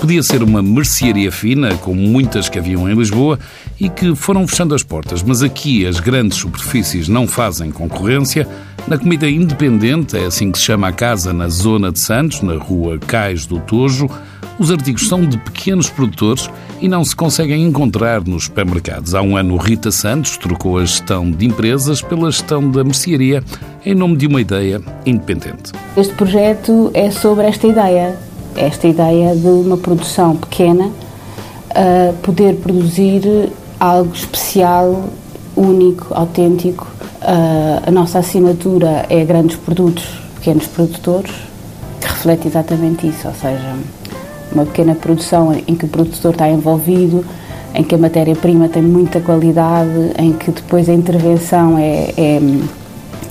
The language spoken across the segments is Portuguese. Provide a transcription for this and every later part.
Podia ser uma mercearia fina, como muitas que haviam em Lisboa, e que foram fechando as portas, mas aqui as grandes superfícies não fazem concorrência. Na comida independente, é assim que se chama a casa na zona de Santos, na rua Cais do Tojo, os artigos são de pequenos produtores e não se conseguem encontrar nos supermercados. Há um ano, Rita Santos trocou a gestão de empresas pela gestão da mercearia em nome de uma ideia independente. Este projeto é sobre esta ideia, esta ideia de uma produção pequena uh, poder produzir algo especial, único, autêntico. Uh, a nossa assinatura é grandes produtos, pequenos produtores, que reflete exatamente isso, ou seja, uma pequena produção em que o produtor está envolvido, em que a matéria-prima tem muita qualidade, em que depois a intervenção é, é,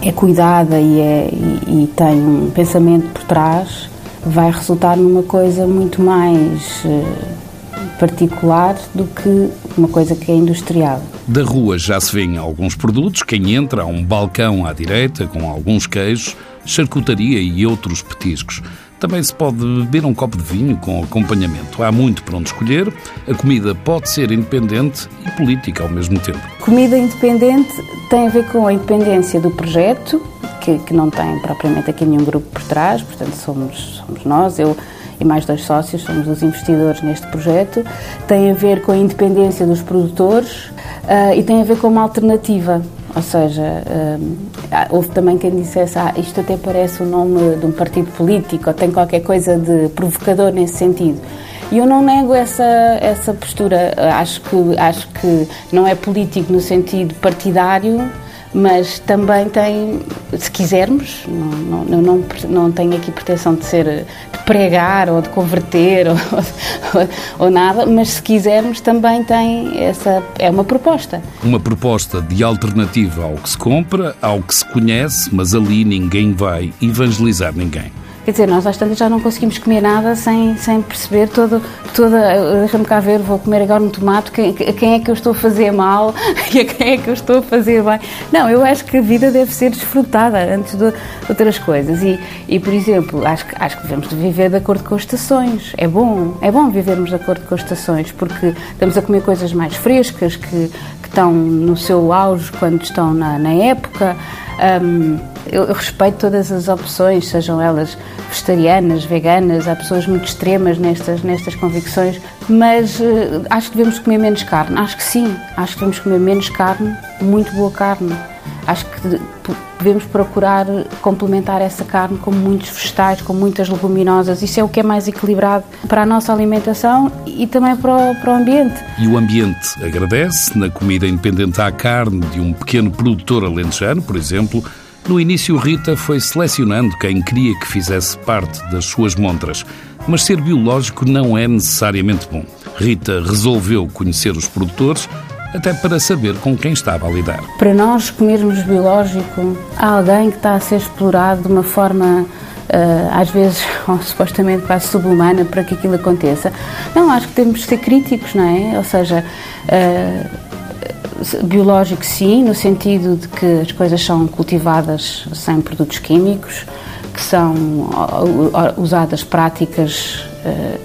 é cuidada e, é, e, e, tem um pensamento por trás, vai resultar numa coisa muito mais eh, particular do que uma coisa que é industrial. Da rua já se vêem alguns produtos. Quem entra há um balcão à direita com alguns queijos, charcutaria e outros petiscos. Também se pode beber um copo de vinho com acompanhamento. Há muito para onde escolher. A comida pode ser independente e política ao mesmo tempo. Comida independente tem a ver com a independência do projeto, que, que não tem propriamente aqui nenhum grupo por trás, portanto somos, somos nós. Eu e mais dois sócios, somos os investidores neste projeto, tem a ver com a independência dos produtores uh, e tem a ver com uma alternativa. Ou seja, uh, houve também quem dissesse ah, isto até parece o nome de um partido político ou tem qualquer coisa de provocador nesse sentido. E eu não nego essa, essa postura. Acho que, acho que não é político no sentido partidário, mas também tem, se quisermos, não, não, não, não tenho aqui pretensão de ser pregar ou de converter ou, ou, ou, nada, mas se quisermos também tem essa é uma proposta. Uma proposta de alternativa ao que se compra, ao que se conhece, mas ali ninguém vai evangelizar ninguém. Quer dizer, nós às tantas já não conseguimos comer nada sem, sem perceber todo, toda. Deixa-me cá ver, vou comer agora um tomate, quem, quem é que eu estou a fazer mal e a quem é que eu estou a fazer bem. Não, eu acho que a vida deve ser desfrutada antes de outras coisas. E, e por exemplo, acho que, acho que devemos viver de acordo com as estações. É bom, é bom vivermos de acordo com as estações, porque estamos a comer coisas mais frescas, que, que estão no seu auge quando estão na, na época. Um, eu, respeito todas as opções, sejam elas vegetarianas, veganas, há pessoas muito extremas nestas, nestas convicções, mas uh, acho que devemos comer menos carne. Acho que sim, acho que devemos comer menos carne, muito boa carne. Acho que devemos procurar complementar essa carne com muitos vegetais, com muitas leguminosas. Isso é o que é mais equilibrado para a nossa alimentação e também para o, para o ambiente. E o ambiente agradece na comida independente à carne de um pequeno produtor alentejano, por exemplo, no início, Rita foi selecionando quem queria que fizesse parte das suas montras, mas ser biológico não é necessariamente bom. Rita resolveu conhecer os produtores até para saber com quem estava a lidar. Para nós comermos biológico, há alguém que está a ser explorado de uma forma Uh, às vezes, ou, supostamente quase subhumana, para que aquilo aconteça. Não, acho que temos de ser críticos, não é? Ou seja, uh, biológico sim, no sentido de que as coisas são cultivadas sem produtos químicos, que são usadas práticas eh,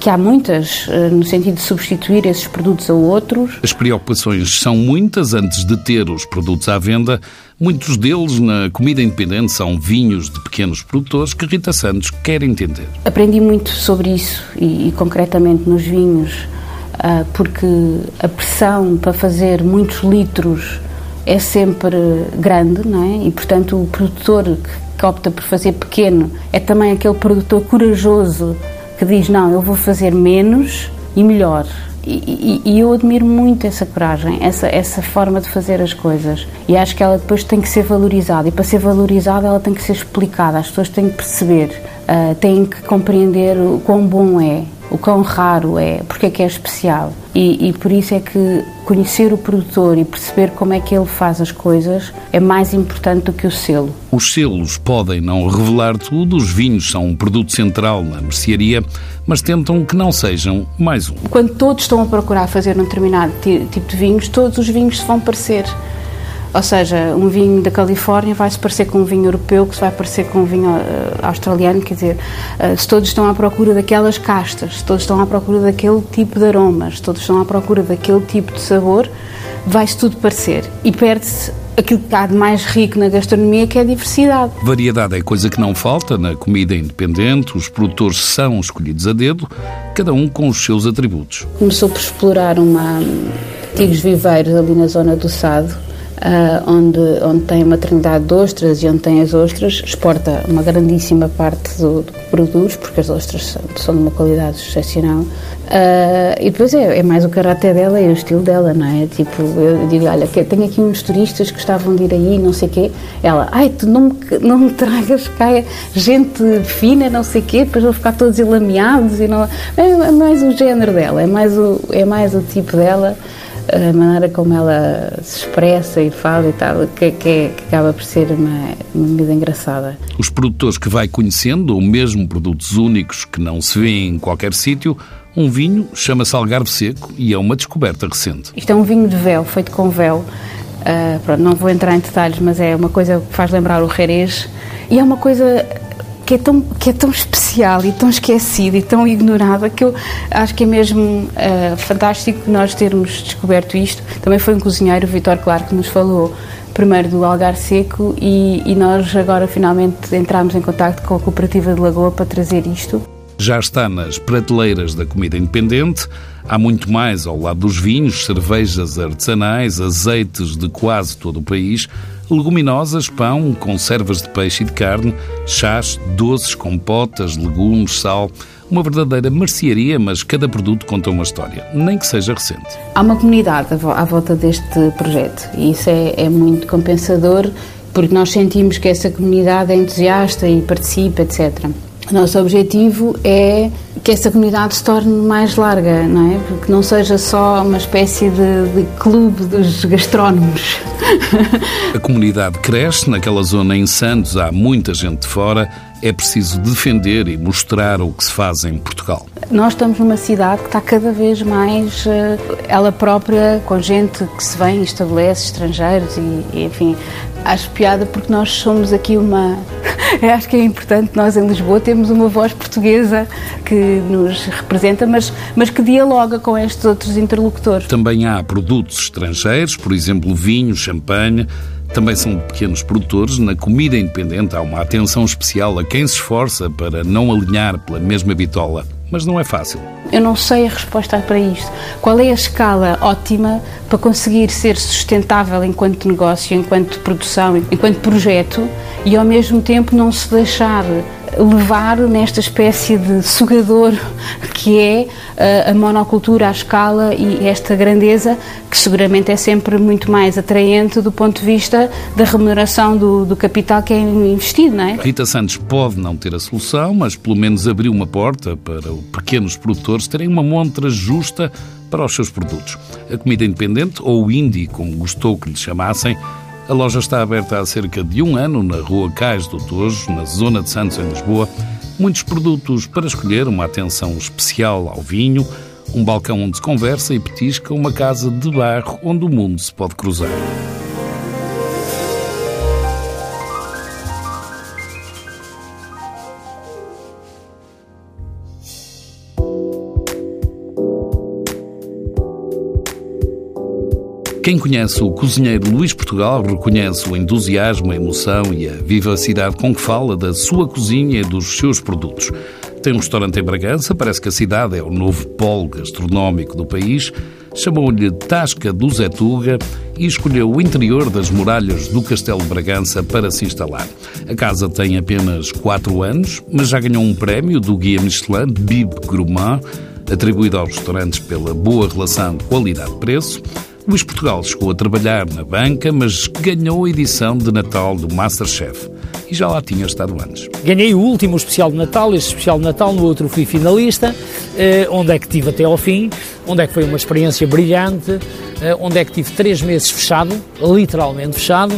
que, há muitas no sentido de substituir esses produtos a outros. As preocupações são muitas antes de ter os produtos à venda. Muitos deles na comida independente são vinhos de pequenos produtores que Rita Santos quer entender. Aprendi muito sobre isso e, e concretamente nos vinhos porque a pressão para fazer muitos litros é sempre grande, não é? E portanto o produtor que opta por fazer pequeno é também aquele produtor corajoso que diz não, eu vou fazer menos e melhor. E, e, e, eu admiro muito essa coragem, essa, essa forma de fazer as coisas. E acho que ela depois tem que ser valorizada. E para ser valorizada, ela tem que ser explicada. As pessoas têm que perceber, uh, têm que compreender o quão bom é o quão raro é, porque é que é especial. E, e, por isso é que conhecer o produtor e perceber como é que ele faz as coisas é mais importante do que o selo. Os selos podem não revelar tudo, os vinhos são um produto central na mercearia, mas tentam que não sejam mais um. Quando todos estão a procurar fazer um determinado tipo de vinhos, todos os vinhos se vão parecer. Ou seja, um vinho da Califórnia vai se parecer com um vinho europeu, que se vai parecer com um vinho uh, australiano, quer dizer, uh, se todos estão à procura daquelas castas, se todos estão à procura daquele tipo de aromas, se todos estão à procura daquele tipo de sabor, vai-se tudo parecer e perde-se aquilo que há de mais rico na gastronomia, que é a diversidade. Variedade é coisa que não falta na comida independente, os produtores são escolhidos a dedo, cada um com os seus atributos. Começou por explorar uma antigos viveiros ali na zona do Sado, onde, onde tem uma trindade de ostras e onde tem as ostras, exporta uma grandíssima parte do, do que produz, porque as ostras são, são de uma qualidade excepcional. Uh, e depois é, é, mais o caráter dela e o estilo dela, não é? Tipo, eu digo, olha, tenho aqui uns turistas que estavam de ir aí, não sei o quê. Ela, ai, tu não me, não me tragas cá gente fina, não sei o quê, depois vão ficar todos ilameados e não... É, é mais o género dela, é mais o, é mais o tipo dela a maneira como ela se expressa e fala e tal, que, que, que acaba por ser uma, uma vida engraçada. Os produtores que vai conhecendo, ou mesmo produtos únicos que não se vêem em qualquer sítio, um vinho chama-se Algarve Seco e é uma descoberta recente. Isto é um vinho de véu, feito com véu. Uh, pronto, não vou entrar em detalhes, mas é uma coisa que faz lembrar o Jerez e é uma coisa que é tão, que é tão especial e tão esquecida e tão ignorada que eu acho que é mesmo uh, fantástico nós termos descoberto isto. Também foi um cozinheiro, o Vitor Claro, que nos falou primeiro do Algar Seco e, e nós agora finalmente entramos em contato com a Cooperativa de Lagoa para trazer isto. Já está nas prateleiras da comida independente. Há muito mais ao lado dos vinhos, cervejas artesanais, azeites de quase todo o país leguminosas, pão, conservas de peixe e de carne, chás, doces, compotas, legumes, sal. Uma verdadeira mercearia, mas cada produto conta uma história, nem que seja recente. Há uma comunidade à volta deste projeto e isso é, é muito compensador porque nós sentimos que essa comunidade é entusiasta e participa, etc. Nosso objetivo é que essa comunidade se torne mais larga, não é? Porque não seja só uma espécie de, de clube dos gastrónomos. A comunidade cresce, naquela zona em Santos há muita gente de fora, é preciso defender e mostrar o que se faz em Portugal. Nós estamos numa cidade que está cada vez mais eh, ela própria, com gente que se vem estabelece, estrangeiros e, enfim, acho piada porque nós somos aqui uma acho que é importante nós em Lisboa temos uma voz portuguesa que nos representa, mas, mas que dialoga com estes outros interlocutores. Também há produtos estrangeiros, por exemplo, vinho, champanhe. Também são pequenos produtores. Na comida independente há uma atenção especial a quem se esforça para não alinhar pela mesma bitola mas não é fácil. Eu não sei a resposta para isto. Qual é a escala ótima para conseguir ser sustentável enquanto negócio, enquanto produção, enquanto projeto e ao mesmo tempo não se deixar levar nesta espécie de sugador que é eh, a monocultura à escala e esta grandeza, que seguramente é sempre muito mais atraente do ponto de vista da remuneração do, do capital que é investido, não é? Rita Santos pode não ter a solução, mas pelo menos abriu uma porta para os pequenos produtores terem uma montra justa para os seus produtos. A comida independente, ou indie, como gostou que lhe chamassem, a loja está aberta há cerca de um ano na Rua Cais do Tojo, na zona de Santos, em Lisboa. Muitos produtos para escolher, uma atenção especial ao vinho, um balcão onde se conversa e petisca, uma casa de barro onde o mundo se pode cruzar. Quem conhece o cozinheiro Luís Portugal reconhece o entusiasmo, a emoção e a vivacidade com que fala da sua cozinha e dos seus produtos. Tem um restaurante em Bragança, parece que a cidade é o novo polo gastronómico do país. Chamou-lhe Tasca do Zetuga e escolheu o interior das muralhas do Castelo de Bragança para se instalar. A casa tem apenas 4 anos, mas já ganhou um prémio do Guia Michelin Bib Gourmand, atribuído aos restaurantes pela boa relação qualidade-preço. Luís Portugal chegou a trabalhar na banca, mas ganhou a edição de Natal do Masterchef. E já lá tinha estado antes. Ganhei o último especial de Natal, este especial de Natal, no outro fui finalista, eh, onde é que tive até ao fim, onde é que foi uma experiência brilhante, eh, onde é que tive três meses fechado, literalmente fechado,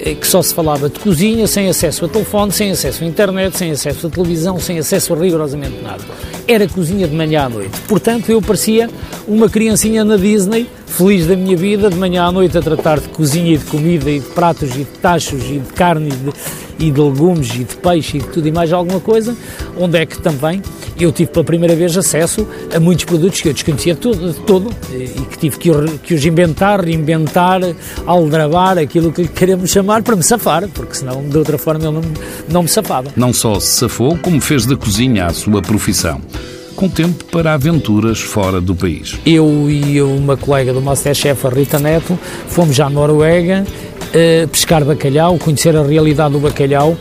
eh, que só se falava de cozinha, sem acesso a telefone, sem acesso à internet, sem acesso à televisão, sem acesso a rigorosamente nada. Era cozinha de manhã à noite. Portanto, eu parecia uma criancinha na Disney, feliz da minha vida, de manhã à noite a tratar de cozinha e de comida e de pratos e de tachos e de carne e de, e de legumes e de peixe e de tudo e mais alguma coisa, onde é que também eu tive pela primeira vez acesso a muitos produtos que eu desconhecia todo, todo e que tive que, que os inventar, reinventar, aldrabar, aquilo que queremos chamar, para me safar, porque senão de outra forma eu não, não me safava. Não só se safou, como fez da cozinha a sua profissão com tempo para aventuras fora do país. Eu e uma colega do Masterchef, a Rita Neto, fomos à Noruega uh, pescar bacalhau, conhecer a realidade do bacalhau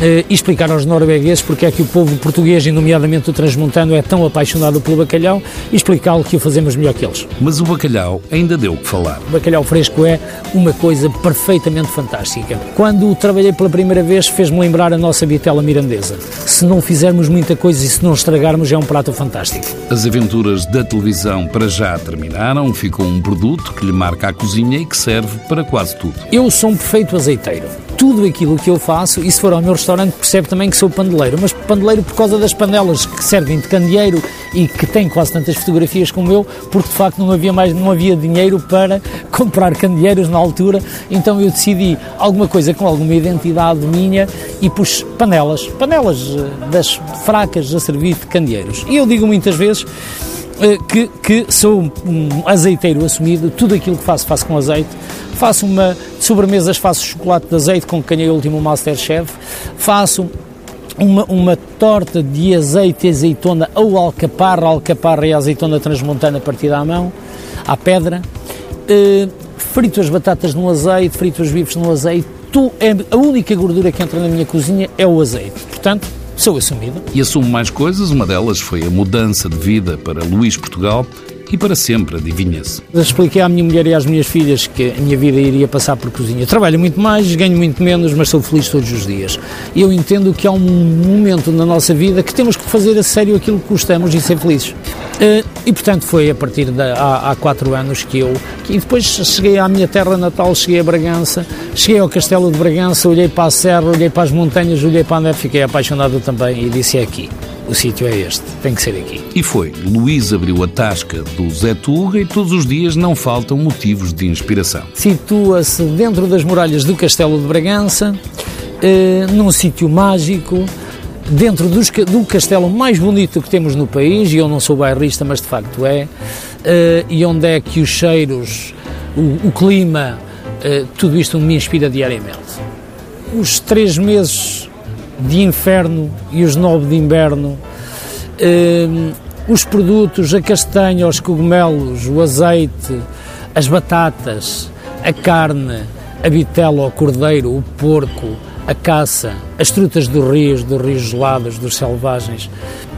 e explicar aos noruegueses porque é que o povo português, e nomeadamente o transmontano, é tão apaixonado pelo bacalhau e explicá-lo que o fazemos melhor que eles. Mas o bacalhau ainda deu o que falar. O bacalhau fresco é uma coisa perfeitamente fantástica. Quando o trabalhei pela primeira vez, fez-me lembrar a nossa vitela mirandesa. Se não fizermos muita coisa e se não estragarmos, é um prato fantástico. As aventuras da televisão para já terminaram, ficou um produto que lhe marca a cozinha e que serve para quase tudo. Eu sou um perfeito azeiteiro tudo aquilo que eu faço, e se for ao meu restaurante percebe também que sou pandeleiro, mas pandeleiro por causa das panelas que servem de candeeiro e que têm quase tantas fotografias como eu, porque de facto não havia mais, não havia dinheiro para comprar candeeiros na altura, então eu decidi alguma coisa com alguma identidade minha e pus panelas, panelas eh, das fracas a servir de candeeiros. E eu digo muitas vezes que, que sou um azeiteiro assumido, tudo aquilo que faço, faço com azeite. Faço uma de sobremesas, faço chocolate de azeite com que ganhei o último Masterchef. Faço uma, uma torta de azeite e azeitona ou alcaparra, alcaparra e azeitona transmontana partida à mão, à pedra. Uh, frito as batatas no azeite, frito os bifes no azeite. Tu, é, a única gordura que entra na minha cozinha é o azeite. Portanto, sou assumido. E assumo mais coisas, uma delas foi a mudança de vida para Luís Portugal e para sempre, adivinha-se. Expliquei à minha mulher e às minhas filhas que a minha vida iria passar por cozinha. Trabalho muito mais, ganho muito menos, mas sou feliz todos os dias. E eu entendo que há um momento na nossa vida que temos que fazer a sério aquilo que gostamos e ser felizes. Eh, e portanto foi a partir de há, há quatro anos que eu e depois cheguei à minha terra natal, cheguei a Bragança, cheguei ao Castelo de Bragança, olhei para a serra, olhei para as montanhas, olhei para a neve, fiquei apaixonado também e disse é aqui o sítio é este, tem que ser aqui. E foi. Luís abriu a tasca do Zé Tuga e todos os dias não faltam motivos de inspiração. Situa-se dentro das muralhas do Castelo de Bragança, eh, num sítio mágico, dentro dos, do castelo mais bonito que temos no país, e eu não sou bairrista, mas de facto é, eh, e onde é que os cheiros, o, o clima, eh, tudo isto me inspira diariamente. Os três meses de inferno e os nove de inverno, eh, os produtos, a castanha, os cogumelos, o azeite, as batatas, a carne, a vitela, o cordeiro, o porco, a caça, as trutas dos rios, dos rios gelados, dos selvagens,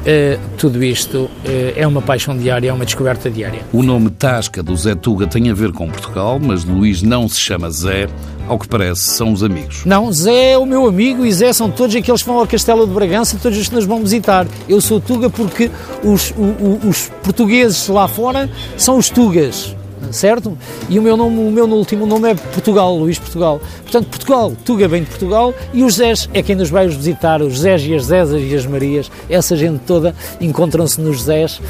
eh, tudo isto eh, é uma paixão diária, é uma descoberta diária. O nome Tasca do Zé Tuga tem a ver com Portugal, mas Luís não se chama Zé, ao que parece são os amigos. Não, Zé é o meu amigo e Zé são todos aqueles que vão ao Castelo de Bragança, todos os que nos vão visitar. Eu sou Tuga porque os, os, os portugueses lá fora são os Tugas certo? E o meu nome, o meu último nome é Portugal, Luís Portugal. Portanto, Portugal, Tuga vem de Portugal e os Zés é quem nos vai visitar, os Zés e as Zésas e as Marias, essa gente toda encontram-se nos Zés uh,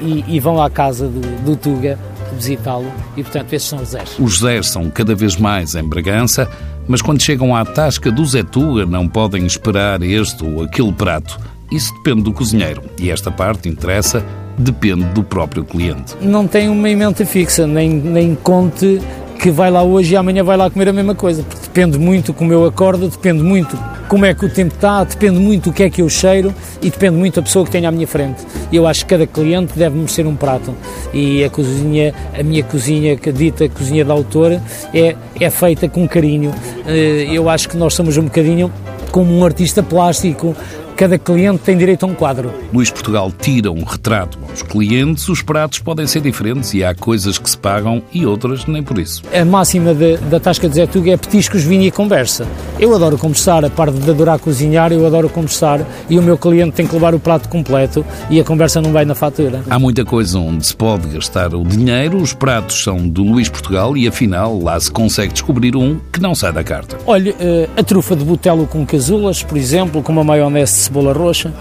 e, e, vão à casa do, do Tuga visitá-lo e, portanto, esses são os Zés. Os Zés são cada vez mais em Bragança, mas quando chegam à tasca do Zé Tuga não podem esperar este ou aquele prato. Isso depende do cozinheiro e esta parte interessa depende do próprio cliente. Não tem uma emenda fixa, nem, nem conte que vai lá hoje e amanhã vai lá comer a mesma coisa. Depende muito como eu acordo, depende muito como é que o tempo está, depende muito o que é que eu cheiro e depende muito da pessoa que tenho à minha frente. Eu acho que cada cliente deve merecer um prato e a cozinha, a minha cozinha, que dita cozinha da autor, é, é feita com carinho. Eh, eu acho que nós somos um bocadinho como um artista plástico cada cliente tem direito a um quadro. Luís Portugal tira um retrato aos clientes, os pratos podem ser diferentes e há coisas que se pagam e outras nem por isso. A máxima de, da Tasca de Zé Tuga é petiscos, vinho e conversa. Eu adoro conversar, a parte de adorar cozinhar, eu adoro conversar e o meu cliente tem que levar o prato completo e a conversa não vai na fatura. Há muita coisa onde se pode gastar o dinheiro, os pratos são do Luís Portugal e afinal lá se consegue descobrir um que não sai da carta. Olha, eh, a trufa de botelo com casulas, por exemplo, com uma maionese cebola roxa,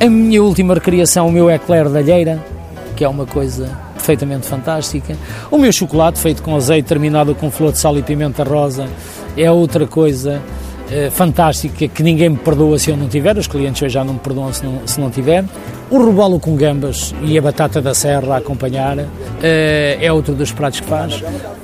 A minha última recriação, o meu eclair da alheira, que é uma coisa perfeitamente fantástica. O meu chocolate feito com azeite terminado com flor de sal e pimenta rosa é outra coisa eh, fantástica que ninguém me perdoa se eu não tiver, os clientes hoje já não me perdoam se não, se não tiver. O robalo com gambas e a batata da serra a acompanhar eh, é outro dos pratos que faz.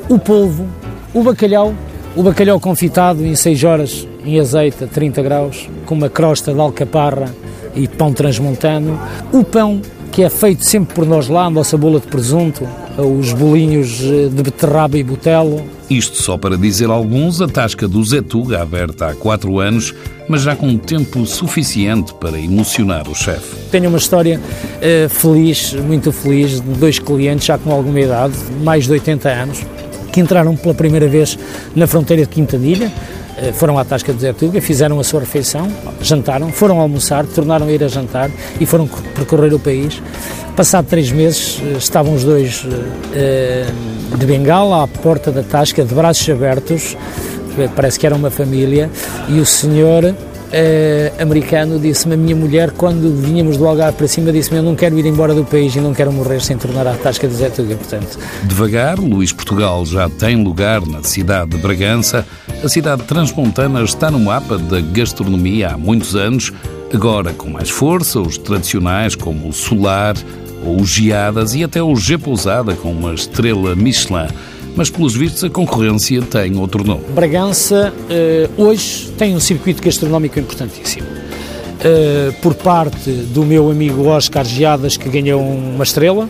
O polvo, o bacalhau, o bacalhau confitado em 6 horas em azeite a 30 graus, com uma crosta de alcaparra e pão transmontano. O pão que é feito sempre por nós lá, a nossa bola de presunto, os bolinhos eh, de beterraba e botelo. Isto só para dizer alguns, a tasca do Zetuga, aberta há quatro anos, mas já com tempo suficiente para emocionar o chefe. Tenho uma história uh, feliz, muito feliz, de dois clientes já com alguma idade, mais de 80 anos, que entraram pela primeira vez na fronteira de Quintadilha, foram à Tasca do Zetuga, fizeram a sua refeição, jantaram, foram almoçar, tornaram a ir a jantar e foram percorrer o país. Passado três meses, eh, estavam os dois eh, de bengala à porta da Tasca, de braços abertos, parece que era uma família, e o senhor uh, americano disse-me, a minha mulher, quando vinhamos do Algarve para cima, disse-me, eu não quero ir embora do país e não quero morrer sem tornar à tasca de Zé Tuga, portanto. Devagar, Luís Portugal já tem lugar na cidade de Bragança. A cidade transmontana está no mapa da gastronomia há muitos anos, agora com mais força, os tradicionais como o Solar, ou Geadas e até o G Pousada com uma estrela Michelin mas pelos vistos a concorrência tem outro nome. Bragança uh, hoje tem um circuito gastronómico importantíssimo. Uh, por parte do meu amigo Oscar Geadas, que ganhou uma estrela,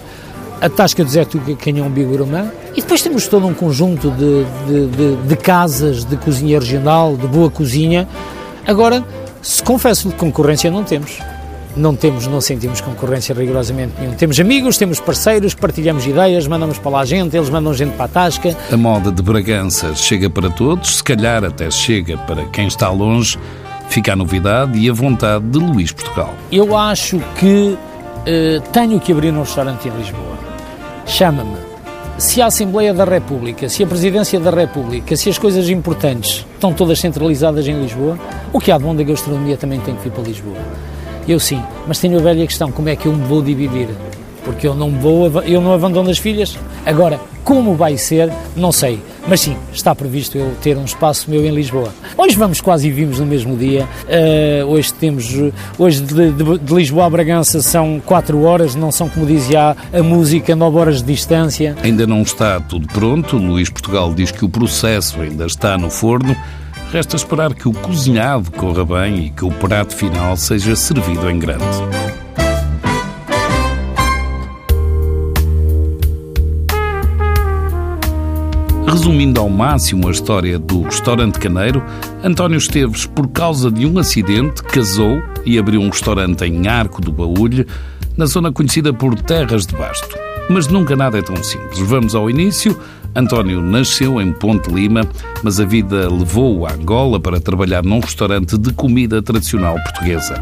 a Tasca de Zé Tuga, um bigoromã, e depois temos todo um conjunto de, de, de, de casas de cozinha regional, de boa cozinha. Agora, se confesso de concorrência não temos não temos, não sentimos concorrência rigorosamente nenhum. Temos amigos, temos parceiros, partilhamos ideias, mandamos para lá gente, eles mandam gente para a tasca. A moda de Bragança chega para todos, se calhar até chega para quem está longe. Fica a novidade e a vontade de Luís Portugal. Eu acho que uh, tenho que abrir um restaurante em Lisboa. Chama-me. Se a Assembleia da República, se a Presidência da República, se as coisas importantes estão todas centralizadas em Lisboa, o que há de bom da gastronomia também tem que vir para Lisboa. Eu sim, mas tenho a velha questão, como é que eu me vou dividir? Porque eu não vou, eu não abandono as filhas. Agora, como vai ser, não sei. Mas sim, está previsto eu ter um espaço meu em Lisboa. Hoje vamos quase e vimos no mesmo dia. Uh, hoje temos, hoje de, de, de, Lisboa a Bragança são 4 horas, não são como dizia a música, 9 horas de distância. Ainda não está tudo pronto. Luís Portugal diz que o processo ainda está no forno. Resta esperar que o cozinhado corra bem e que o prato final seja servido em grande. Resumindo ao máximo a história do restaurante Caneiro, António Esteves, por causa de um acidente, casou e abriu um restaurante em Arco do Baúlho, na zona conhecida por Terras de Basto. Mas nunca nada é tão simples. Vamos ao início. António nasceu em Ponte Lima, mas a vida levou-o a Angola para trabalhar num restaurante de comida tradicional portuguesa.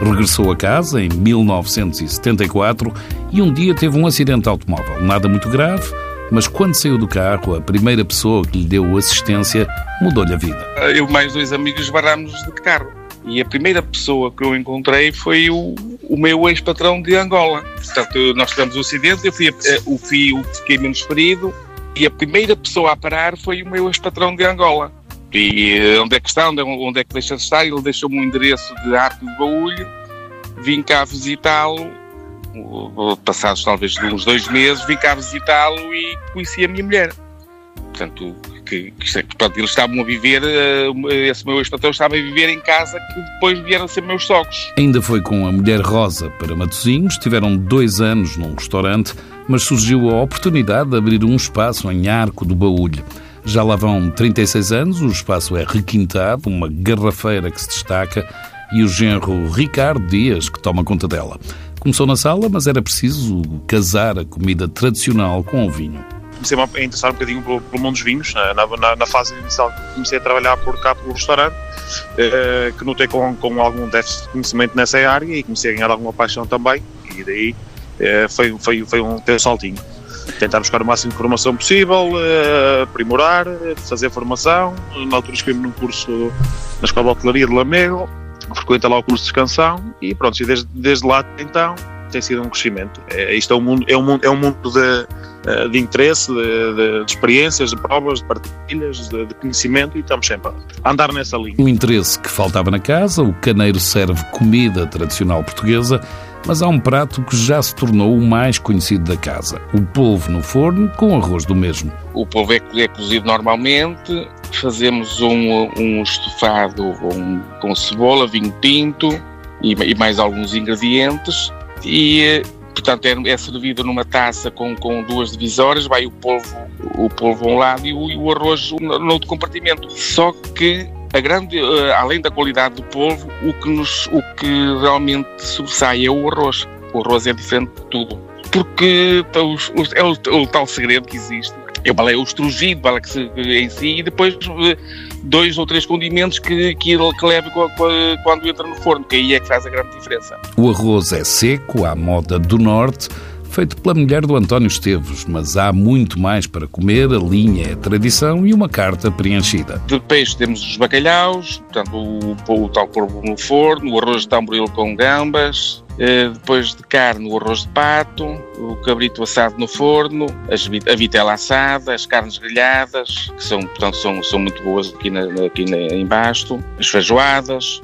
Regressou a casa em 1974 e um dia teve um acidente automóvel. Nada muito grave, mas quando saiu do carro, a primeira pessoa que lhe deu assistência mudou-lhe a vida. Eu mais dois amigos barramos de carro. E a primeira pessoa que eu encontrei foi o, o meu ex-patrão de Angola. Portanto, nós tivemos o um acidente, eu fui, eh, o fio fiquei menos ferido, e a primeira pessoa a parar foi o meu ex-patrão de Angola. E eh, onde é que está, onde é, onde é que deixa de estar? Ele deixou-me um endereço de Arco de Baúlho, vim cá visitá-lo, passados talvez uns dois meses, vim cá visitá-lo e conheci a minha mulher. Portanto, que, que, portanto, eles estavam a viver, eh, esse meu ex-patrão estava a viver em casa que depois vieram a ser meus sogros. Ainda foi com a mulher Rosa para Matosinhos, tiveram dois anos num restaurante, mas surgiu a oportunidade de abrir um espaço em Arco do Baúlho. Já lá vão 36 anos, o espaço é requintado, uma garrafeira que se destaca e o genro Ricardo Dias que toma conta dela. Começou na sala, mas era preciso casar a comida tradicional com o vinho comecei a interessar um bocadinho pelo, pelo mundo dos vinhos. Na, na, na, fase inicial comecei a trabalhar por cá pelo restaurante, eh, que notei com, com algum déficit de conhecimento nessa área e comecei a ganhar alguma paixão também. E daí eh, foi, foi, foi um ter um saltinho. Tentar buscar o máximo de informação possível, eh, aprimorar, fazer formação. Na altura escrevi num curso na Escola de Hotelaria de Lamego frequenta lá o curso de canção e pronto, e desde, desde lá então tem sido um crescimento. É, isto é um mundo, é um mundo, é um mundo de, eh, de interesse, de, de, de, experiências, de provas, de partilhas, de, de, conhecimento e estamos sempre a andar nessa linha. Um interesse que faltava na casa, o caneiro serve comida tradicional portuguesa, mas há um prato que já se tornou o mais conhecido da casa, o polvo no forno com arroz do mesmo. O polvo é, é cozido normalmente, fazemos um, um estofado com, com cebola, vinho tinto e, e mais alguns ingredientes e portanto é, é, servido numa taça com, com duas divisórias, vai o polvo, o polvo a um lado e o, e o arroz no outro compartimento. Só que a grande, uh, além da qualidade do polvo, o que, nos, o que realmente sobressai é o arroz. O arroz é diferente de tudo. Porque os, os, é o, o, tal segredo que existe. É o, é o estrugido bala que se, em si e depois uh, dois ou três condimentos que, que, que leva quando entra no forno, que aí é que faz a grande diferença. O arroz é seco, à moda do norte, feito pela mulher do António Esteves, mas há muito mais para comer, a linha é tradição e uma carta preenchida. De peixe temos os bacalhaus, portanto o, o, o tal porco no forno, o arroz de tamboril com gambas, eh, depois de carne, o arroz de pato, o cabrito assado no forno, a vitela assada, as carnes grelhadas, que são, portanto, são, são muito boas aqui, na, aqui na, em Basto, as feijoadas,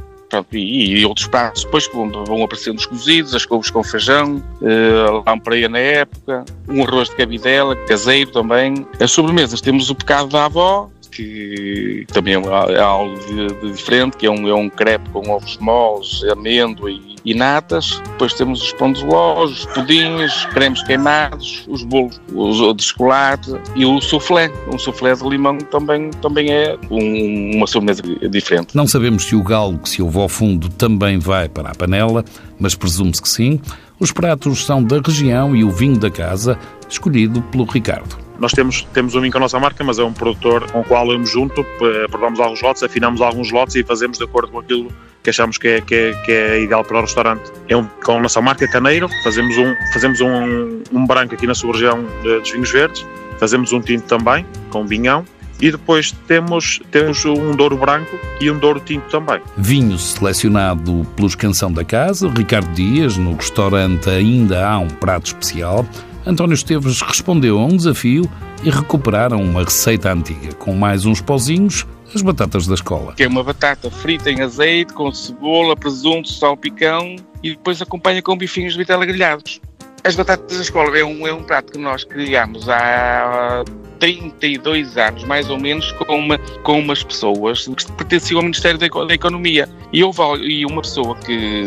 e, e, outros pratos depois vão, vão aparecendo os cozidos, as couves com feijão, uh, lampreia na época, um arroz de cabidela, caseiro também. As sobremesas temos o pecado da avó, que também é, é algo de, de diferente, que é um, é um crepe com ovos moles, amêndoa e, e natas. Depois temos os pão de ló, os pudins, cremes queimados, os bolos os, de chocolate e o soufflé. Um soufflé de limão também, também é um, uma sobremesa diferente. Não sabemos se o galo que se ouve ao fundo também vai para a panela, mas presume-se que sim. Os pratos são da região e o vinho da casa, escolhido pelo Ricardo. Nós temos, temos um vinho com a nossa marca, mas é um produtor com o qual eu me junto, eh, provamos alguns lotes, afinamos alguns lotes e fazemos de acordo com aquilo que achamos que é, que é, que é ideal para o restaurante. É um, com a nossa marca Caneiro, fazemos um, fazemos um, um branco aqui na sua região dos vinhos verdes, fazemos um tinto também, com vinhão, e depois temos, temos um Douro Branco e um Douro Tinto também. Vinho selecionado pelos Canção da Casa, Ricardo Dias, no restaurante ainda há um prato especial. António Esteves respondeu a um desafio e recuperaram uma receita antiga, com mais uns pozinhos, as batatas da escola. Que é uma batata frita em azeite, com cebola, presunto, salpicão e depois acompanha com bifinhos de vitela grelhados. As batatas da escola é um, é um prato que nós criamos há 32 anos, mais ou menos, com, uma, com umas pessoas que pertenciam ao Ministério da, da Economia. E houve e uma pessoa que,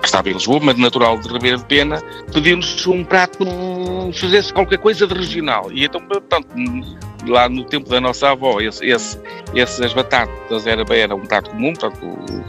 que, estava em Lisboa, mas natural de Ribeira de Pena, pediu-nos um prato fizesse qualquer coisa de regional. E então, portanto, lá no tempo da nossa avó, esse, esse, essas batatas era, era um prato comum, portanto,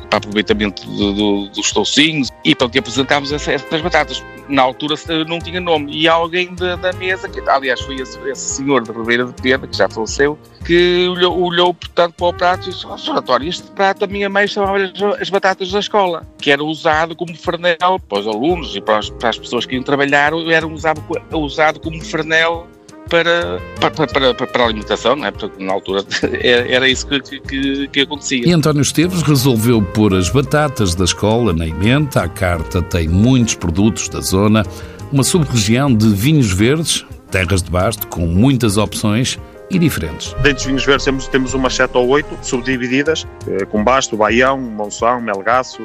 para aproveitamento do, do, dos toucinhos, e portanto, apresentámos essas, batatas. Na altura não tinha nome, e alguém da, da mesa, que aliás foi esse, esse senhor de Ribeira de Pena, que já faleceu, que olhou, olhou portanto, para o prato e disse: oh, este prato a minha mãe chamava as batatas da escola, que era usado como fernel para os alunos e para as, para as pessoas que iam trabalhar, era usado, usado como fernel para, para, para, para, a alimentação, não é? Porque na altura era isso que, que, que, acontecia. E António Esteves resolveu pôr as batatas da escola na emenda. A carta tem muitos produtos da zona, uma sub-região de vinhos verdes, terras de basto, com muitas opções e diferentes. Dentro dos vinhos verdes temos, temos umas 7 ou 8 subdivididas, eh, com Basto, Baião, Monção, Melgaço,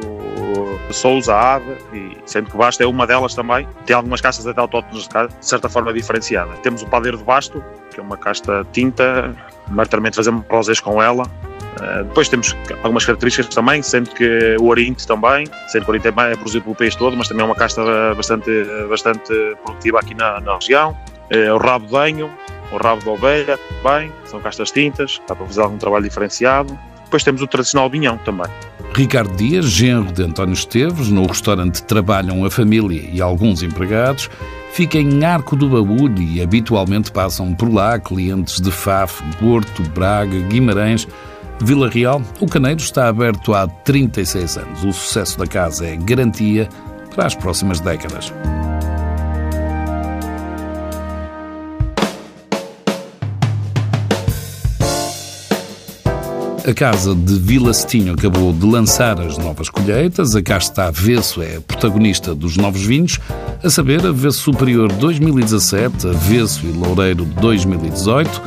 Souza, Ave, e sendo que Basto é uma delas também. Tem algumas castas até autóctones de certa forma diferenciada. Temos o Padeiro de Basto, que é uma casta tinta, maioritariamente fazemos rosés com ela, Uh, depois temos algumas características também, sendo que o Oriente também, sendo que o Oriente é, é produzido pelo país todo, mas também é uma casta bastante, bastante produtiva aqui na, na região. O Rabo de O rabo de ovelha, bem, são castas tintas, dá para fazer algum trabalho diferenciado. Depois temos o tradicional vinhão também. Ricardo Dias, genro de António Esteves, no restaurante trabalham a família e alguns empregados, fica em Arco do Baúlho e habitualmente passam por lá clientes de Faf, Porto, Braga, Guimarães, Vila Real. O Caneiro está aberto há 36 anos. O sucesso da casa é garantia para as próximas décadas. A casa de Vila Cetinho acabou de lançar as novas colheitas. A Casta Avesso é protagonista dos novos vinhos, a saber, Avesso Superior 2017, Avesso e Loureiro 2018,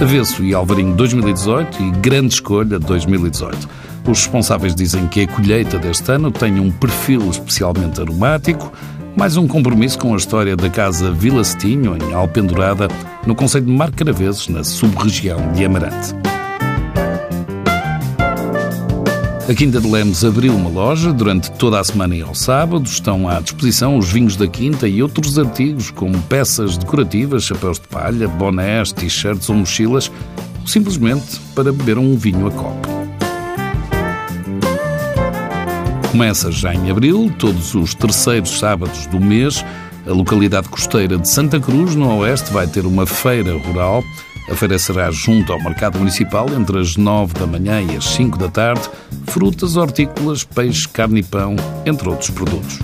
Avesso e Alvarinho 2018 e Grande Escolha 2018. Os responsáveis dizem que a colheita deste ano tem um perfil especialmente aromático, mais um compromisso com a história da Casa Vila Cetinho, em Alpendurada, no Conselho de Marcaravezes, na sub-região de Amarante. A Quinta de Lemos abriu uma loja durante toda a semana e ao sábado. Estão à disposição os vinhos da Quinta e outros artigos, como peças decorativas, chapéus de palha, bonés, t-shirts ou mochilas, ou simplesmente para beber um vinho a copo. Começa já em abril, todos os terceiros sábados do mês. A localidade costeira de Santa Cruz, no Oeste, vai ter uma feira rural a feira será junto ao mercado municipal entre as 9 da manhã e as 5 da tarde. Frutas, hortícolas, peixe, carne e pão, entre outros produtos.